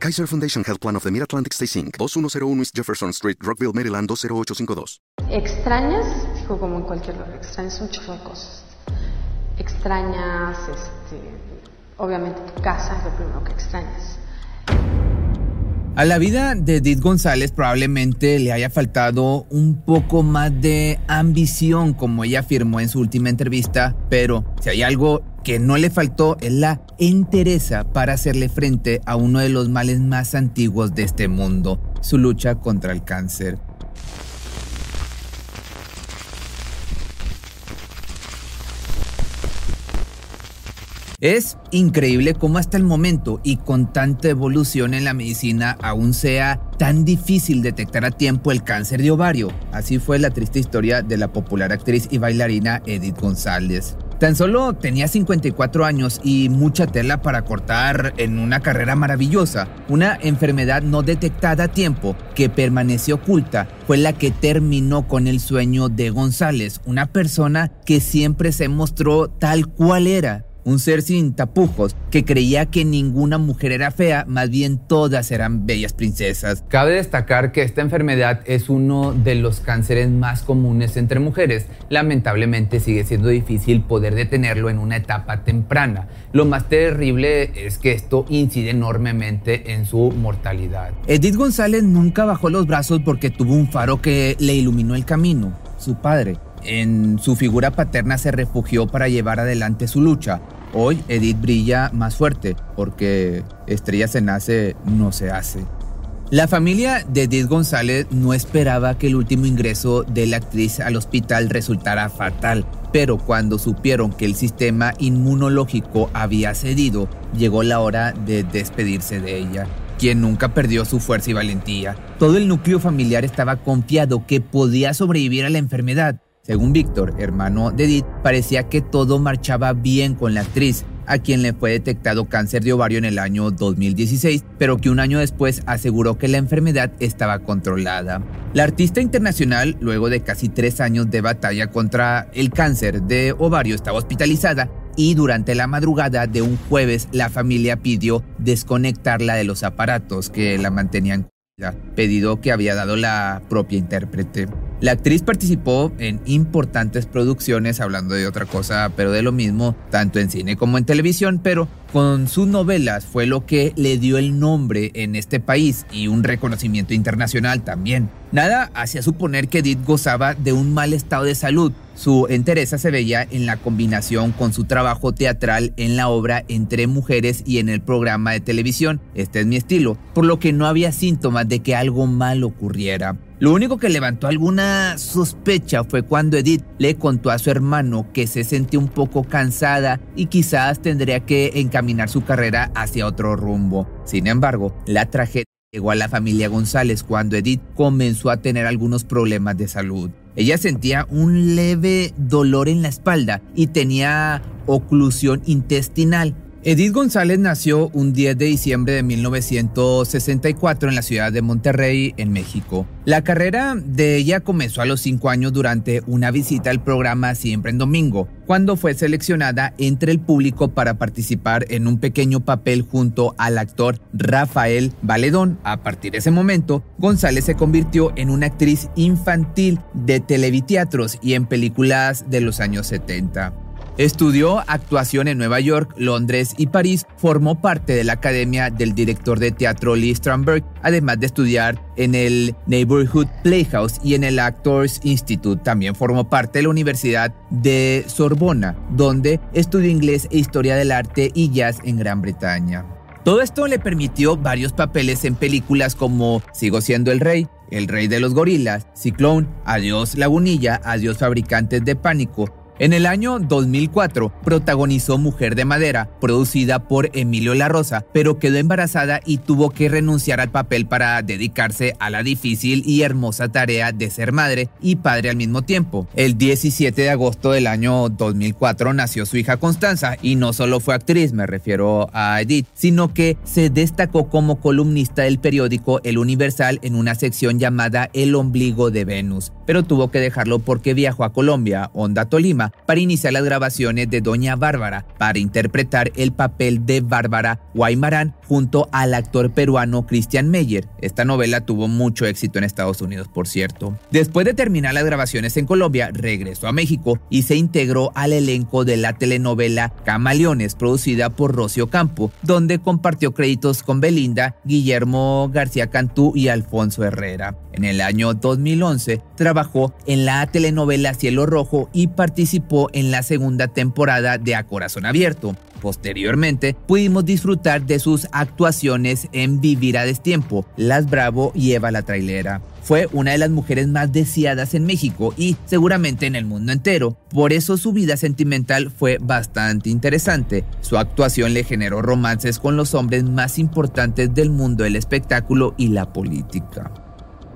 Kaiser Foundation Health Plan of the Mid-Atlantic Stay Inc. 2101 East Jefferson Street, Rockville, Maryland 20852. ¿Extrañas? Dijo como en cualquier lugar, extrañas un chorro de cosas. Extrañas, este, obviamente tu casa es lo primero que extrañas. A la vida de Edith González probablemente le haya faltado un poco más de ambición, como ella afirmó en su última entrevista, pero si hay algo que no le faltó la entereza para hacerle frente a uno de los males más antiguos de este mundo, su lucha contra el cáncer. Es increíble cómo hasta el momento y con tanta evolución en la medicina aún sea tan difícil detectar a tiempo el cáncer de ovario. Así fue la triste historia de la popular actriz y bailarina Edith González. Tan solo tenía 54 años y mucha tela para cortar en una carrera maravillosa. Una enfermedad no detectada a tiempo que permaneció oculta fue la que terminó con el sueño de González, una persona que siempre se mostró tal cual era, un ser sin tapujos que creía que ninguna mujer era fea, más bien todas eran bellas princesas. Cabe destacar que esta enfermedad es uno de los cánceres más comunes entre mujeres. Lamentablemente sigue siendo difícil poder detenerlo en una etapa temprana. Lo más terrible es que esto incide enormemente en su mortalidad. Edith González nunca bajó los brazos porque tuvo un faro que le iluminó el camino, su padre. En su figura paterna se refugió para llevar adelante su lucha. Hoy Edith brilla más fuerte porque estrella se nace, no se hace. La familia de Edith González no esperaba que el último ingreso de la actriz al hospital resultara fatal, pero cuando supieron que el sistema inmunológico había cedido, llegó la hora de despedirse de ella quien nunca perdió su fuerza y valentía. Todo el núcleo familiar estaba confiado que podía sobrevivir a la enfermedad, según Víctor, hermano de Edith, parecía que todo marchaba bien con la actriz, a quien le fue detectado cáncer de ovario en el año 2016, pero que un año después aseguró que la enfermedad estaba controlada. La artista internacional, luego de casi tres años de batalla contra el cáncer de ovario, estaba hospitalizada y durante la madrugada de un jueves la familia pidió desconectarla de los aparatos que la mantenían pedido que había dado la propia intérprete. La actriz participó en importantes producciones, hablando de otra cosa, pero de lo mismo, tanto en cine como en televisión, pero con sus novelas fue lo que le dio el nombre en este país y un reconocimiento internacional también. Nada hacía suponer que Edith gozaba de un mal estado de salud. Su entereza se veía en la combinación con su trabajo teatral en la obra Entre Mujeres y en el programa de televisión Este es mi estilo, por lo que no había síntomas de que algo mal ocurriera. Lo único que levantó alguna sospecha fue cuando Edith le contó a su hermano que se sentía un poco cansada y quizás tendría que encaminar su carrera hacia otro rumbo. Sin embargo, la tragedia llegó a la familia González cuando Edith comenzó a tener algunos problemas de salud. Ella sentía un leve dolor en la espalda y tenía oclusión intestinal, Edith González nació un 10 de diciembre de 1964 en la ciudad de Monterrey, en México. La carrera de ella comenzó a los 5 años durante una visita al programa Siempre en Domingo, cuando fue seleccionada entre el público para participar en un pequeño papel junto al actor Rafael Valedón. A partir de ese momento, González se convirtió en una actriz infantil de televiteatros y en películas de los años 70. Estudió actuación en Nueva York, Londres y París. Formó parte de la academia del director de teatro Lee Strandberg, además de estudiar en el Neighborhood Playhouse y en el Actors Institute. También formó parte de la Universidad de Sorbona, donde estudió inglés e historia del arte y jazz en Gran Bretaña. Todo esto le permitió varios papeles en películas como Sigo siendo el rey, El rey de los gorilas, Ciclón, Adiós Lagunilla, Adiós fabricantes de pánico, En el año 2004 protagonizó Mujer de Madera, producida por Emilio La Rosa, pero quedó embarazada y tuvo que renunciar al papel para dedicarse a la difícil y hermosa tarea de ser madre y padre al mismo tiempo. El 17 de agosto del año 2004 nació su hija Constanza y no solo fue actriz, me refiero a Edith, sino que se destacó como columnista del periódico El Universal en una sección llamada El ombligo de Venus, pero tuvo que dejarlo porque viajó a Colombia, Onda Tolima, para iniciar las grabaciones de Doña Bárbara para interpretar el papel de Bárbara Guaymarán junto al actor peruano Christian Meyer. Esta novela tuvo mucho éxito en Estados Unidos, por cierto. Después de terminar las grabaciones en Colombia, regresó a México y se integró al elenco de la telenovela Camaleones, producida por Rocio Campo, donde compartió créditos con Belinda, Guillermo García Cantú y Alfonso Herrera. En el año 2011 trabajó en la telenovela Cielo Rojo y participó en la segunda temporada de A Corazón Abierto. Posteriormente, pudimos disfrutar de sus actuaciones en Vivir a Destiempo, Las Bravo y Eva la Trailera. Fue una de las mujeres más deseadas en México y seguramente en el mundo entero. Por eso su vida sentimental fue bastante interesante. Su actuación le generó romances con los hombres más importantes del mundo del espectáculo y la política.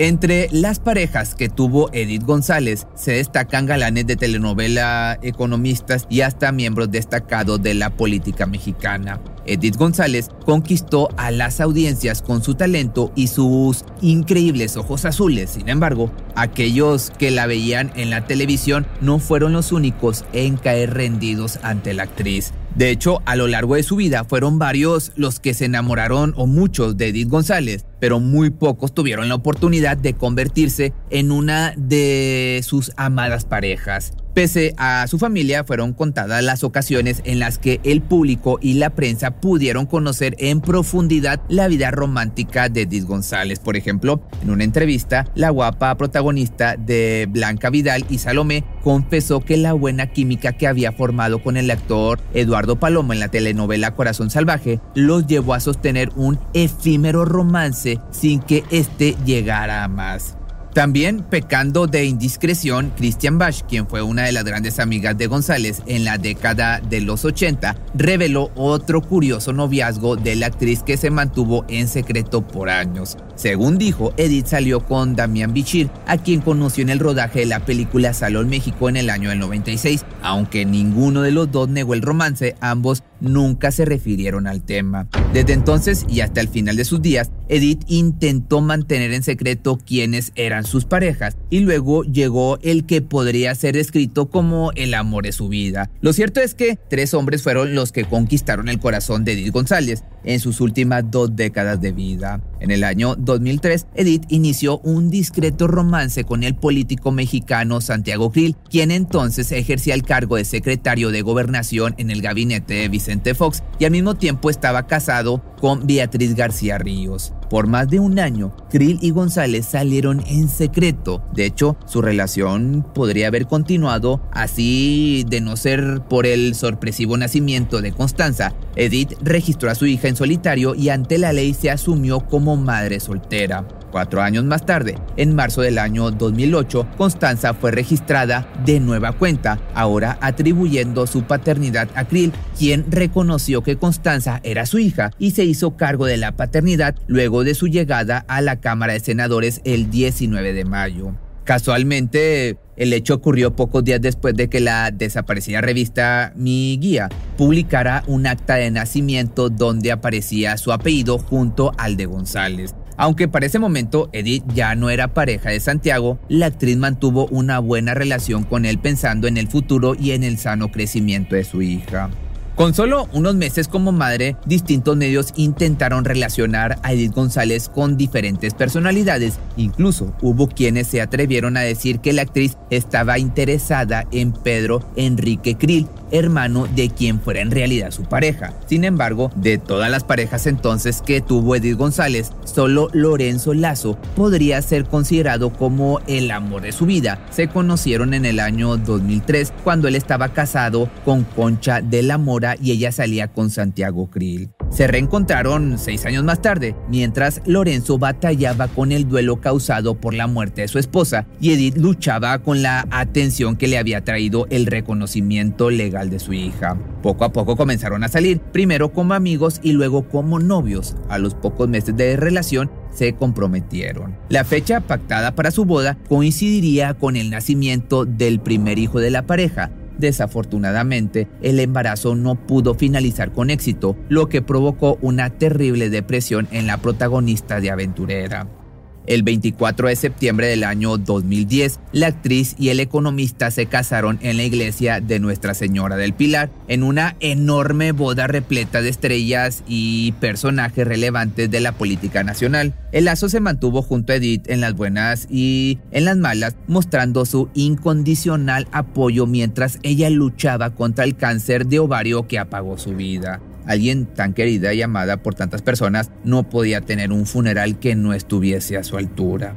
Entre las parejas que tuvo Edith González se destacan galanes de telenovela, economistas y hasta miembros destacados de la política mexicana. Edith González conquistó a las audiencias con su talento y sus increíbles ojos azules. Sin embargo, aquellos que la veían en la televisión no fueron los únicos en caer rendidos ante la actriz. De hecho, a lo largo de su vida fueron varios los que se enamoraron o muchos de Edith González, pero muy pocos tuvieron la oportunidad de convertirse en una de sus amadas parejas. Pese a su familia, fueron contadas las ocasiones en las que el público y la prensa pudieron conocer en profundidad la vida romántica de Edith González. Por ejemplo, en una entrevista, la guapa protagonista de Blanca Vidal y Salomé confesó que la buena química que había formado con el actor Eduardo Palomo en la telenovela Corazón Salvaje los llevó a sostener un efímero romance sin que éste llegara a más. También pecando de indiscreción, Christian Bach, quien fue una de las grandes amigas de González en la década de los 80, reveló otro curioso noviazgo de la actriz que se mantuvo en secreto por años. Según dijo, Edith salió con Damián Bichir, a quien conoció en el rodaje de la película Salón México en el año del 96. Aunque ninguno de los dos negó el romance, ambos nunca se refirieron al tema. Desde entonces y hasta el final de sus días, Edith intentó mantener en secreto quiénes eran sus parejas y luego llegó el que podría ser descrito como el amor de su vida. Lo cierto es que tres hombres fueron los que conquistaron el corazón de Edith González en sus últimas dos décadas de vida. En el año 2003, Edith inició un discreto romance con el político mexicano Santiago Krill, quien entonces ejercía el cargo de secretario de gobernación en el gabinete de Vicente Fox y al mismo tiempo estaba casado con Beatriz García Ríos. Por más de un año, Krill y González salieron en secreto. De hecho, su relación podría haber continuado así de no ser por el sorpresivo nacimiento de Constanza. Edith registró a su hija en solitario y ante la ley se asumió como madre soltera. Cuatro años más tarde, en marzo del año 2008, Constanza fue registrada de nueva cuenta, ahora atribuyendo su paternidad a Krill, quien reconoció que Constanza era su hija y se hizo cargo de la paternidad luego de su llegada a la Cámara de Senadores el 19 de mayo. Casualmente, el hecho ocurrió pocos días después de que la desaparecida revista Mi Guía publicara un acta de nacimiento donde aparecía su apellido junto al de González. Aunque para ese momento Edith ya no era pareja de Santiago, la actriz mantuvo una buena relación con él pensando en el futuro y en el sano crecimiento de su hija. Con solo unos meses como madre, distintos medios intentaron relacionar a Edith González con diferentes personalidades. Incluso hubo quienes se atrevieron a decir que la actriz estaba interesada en Pedro Enrique Krill, hermano de quien fuera en realidad su pareja. Sin embargo, de todas las parejas entonces que tuvo Edith González, solo Lorenzo Lazo podría ser considerado como el amor de su vida. Se conocieron en el año 2003 cuando él estaba casado con Concha de la Mora y ella salía con Santiago Krill. Se reencontraron seis años más tarde, mientras Lorenzo batallaba con el duelo causado por la muerte de su esposa y Edith luchaba con la atención que le había traído el reconocimiento legal de su hija. Poco a poco comenzaron a salir, primero como amigos y luego como novios. A los pocos meses de relación se comprometieron. La fecha pactada para su boda coincidiría con el nacimiento del primer hijo de la pareja, Desafortunadamente, el embarazo no pudo finalizar con éxito, lo que provocó una terrible depresión en la protagonista de Aventurera. El 24 de septiembre del año 2010, la actriz y el economista se casaron en la iglesia de Nuestra Señora del Pilar, en una enorme boda repleta de estrellas y personajes relevantes de la política nacional. El lazo se mantuvo junto a Edith en las buenas y en las malas, mostrando su incondicional apoyo mientras ella luchaba contra el cáncer de ovario que apagó su vida. Alguien tan querida y amada por tantas personas no podía tener un funeral que no estuviese a su altura.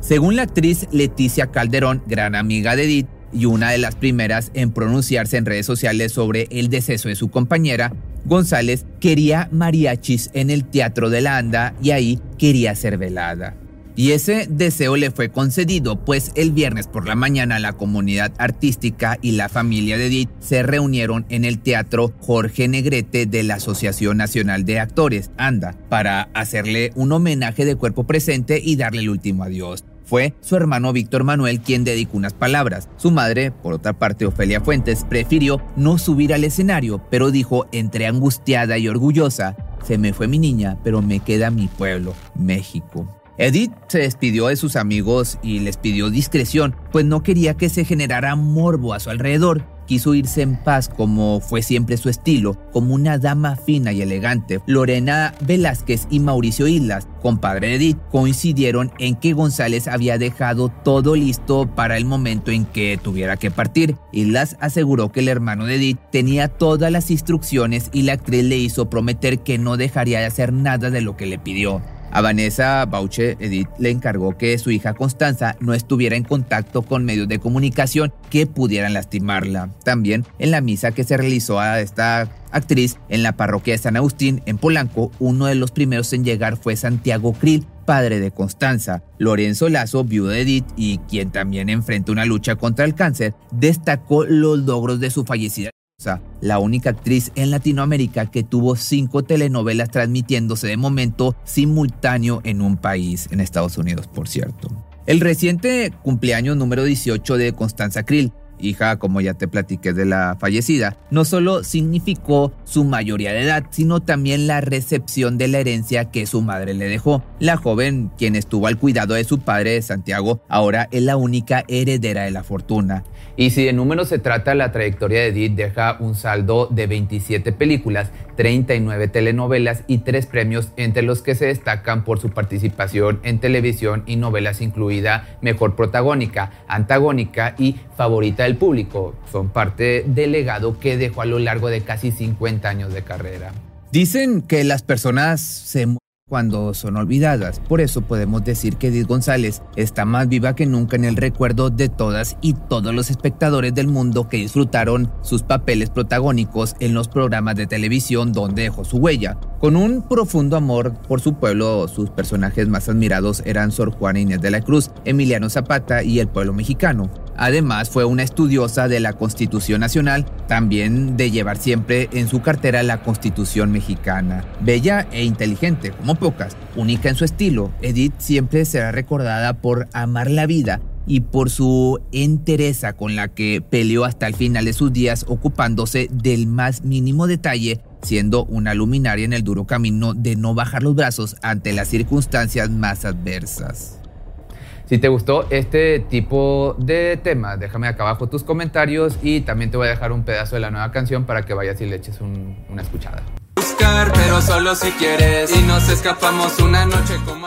Según la actriz Leticia Calderón, gran amiga de Edith, y una de las primeras en pronunciarse en redes sociales sobre el deceso de su compañera, González quería mariachis en el Teatro de la Anda y ahí quería ser velada. Y ese deseo le fue concedido, pues el viernes por la mañana la comunidad artística y la familia de Edith se reunieron en el Teatro Jorge Negrete de la Asociación Nacional de Actores, ANDA, para hacerle un homenaje de cuerpo presente y darle el último adiós. Fue su hermano Víctor Manuel quien dedicó unas palabras. Su madre, por otra parte Ofelia Fuentes, prefirió no subir al escenario, pero dijo entre angustiada y orgullosa, se me fue mi niña, pero me queda mi pueblo, México. Edith se despidió de sus amigos y les pidió discreción, pues no quería que se generara morbo a su alrededor. Quiso irse en paz como fue siempre su estilo, como una dama fina y elegante. Lorena Velázquez y Mauricio Islas, compadre de Edith, coincidieron en que González había dejado todo listo para el momento en que tuviera que partir. Islas aseguró que el hermano de Edith tenía todas las instrucciones y la actriz le hizo prometer que no dejaría de hacer nada de lo que le pidió. A Vanessa Bauche, Edith le encargó que su hija Constanza no estuviera en contacto con medios de comunicación que pudieran lastimarla. También en la misa que se realizó a esta actriz en la parroquia de San Agustín, en Polanco, uno de los primeros en llegar fue Santiago Krill, padre de Constanza. Lorenzo Lazo, viudo de Edith y quien también enfrenta una lucha contra el cáncer, destacó los logros de su fallecida la única actriz en Latinoamérica que tuvo cinco telenovelas transmitiéndose de momento simultáneo en un país, en Estados Unidos, por cierto. El reciente cumpleaños número 18 de Constanza Krill hija, como ya te platiqué de la fallecida, no solo significó su mayoría de edad, sino también la recepción de la herencia que su madre le dejó. La joven, quien estuvo al cuidado de su padre, Santiago, ahora es la única heredera de la fortuna. Y si de números se trata, la trayectoria de Edith deja un saldo de 27 películas, 39 telenovelas y 3 premios, entre los que se destacan por su participación en televisión y novelas incluida Mejor Protagónica, Antagónica y Favorita Público. Son parte del legado que dejó a lo largo de casi 50 años de carrera. Dicen que las personas se cuando son olvidadas. Por eso podemos decir que Edith González está más viva que nunca en el recuerdo de todas y todos los espectadores del mundo que disfrutaron sus papeles protagónicos en los programas de televisión donde dejó su huella. Con un profundo amor por su pueblo, sus personajes más admirados eran Sor Juana Inés de la Cruz, Emiliano Zapata y el pueblo mexicano. Además, fue una estudiosa de la Constitución Nacional, también de llevar siempre en su cartera la Constitución mexicana. Bella e inteligente, como pocas, única en su estilo, Edith siempre será recordada por amar la vida y por su entereza con la que peleó hasta el final de sus días ocupándose del más mínimo detalle, siendo una luminaria en el duro camino de no bajar los brazos ante las circunstancias más adversas. Si te gustó este tipo de temas, déjame acá abajo tus comentarios y también te voy a dejar un pedazo de la nueva canción para que vayas y le eches una escuchada. Buscar, pero solo si quieres y nos escapamos una noche como.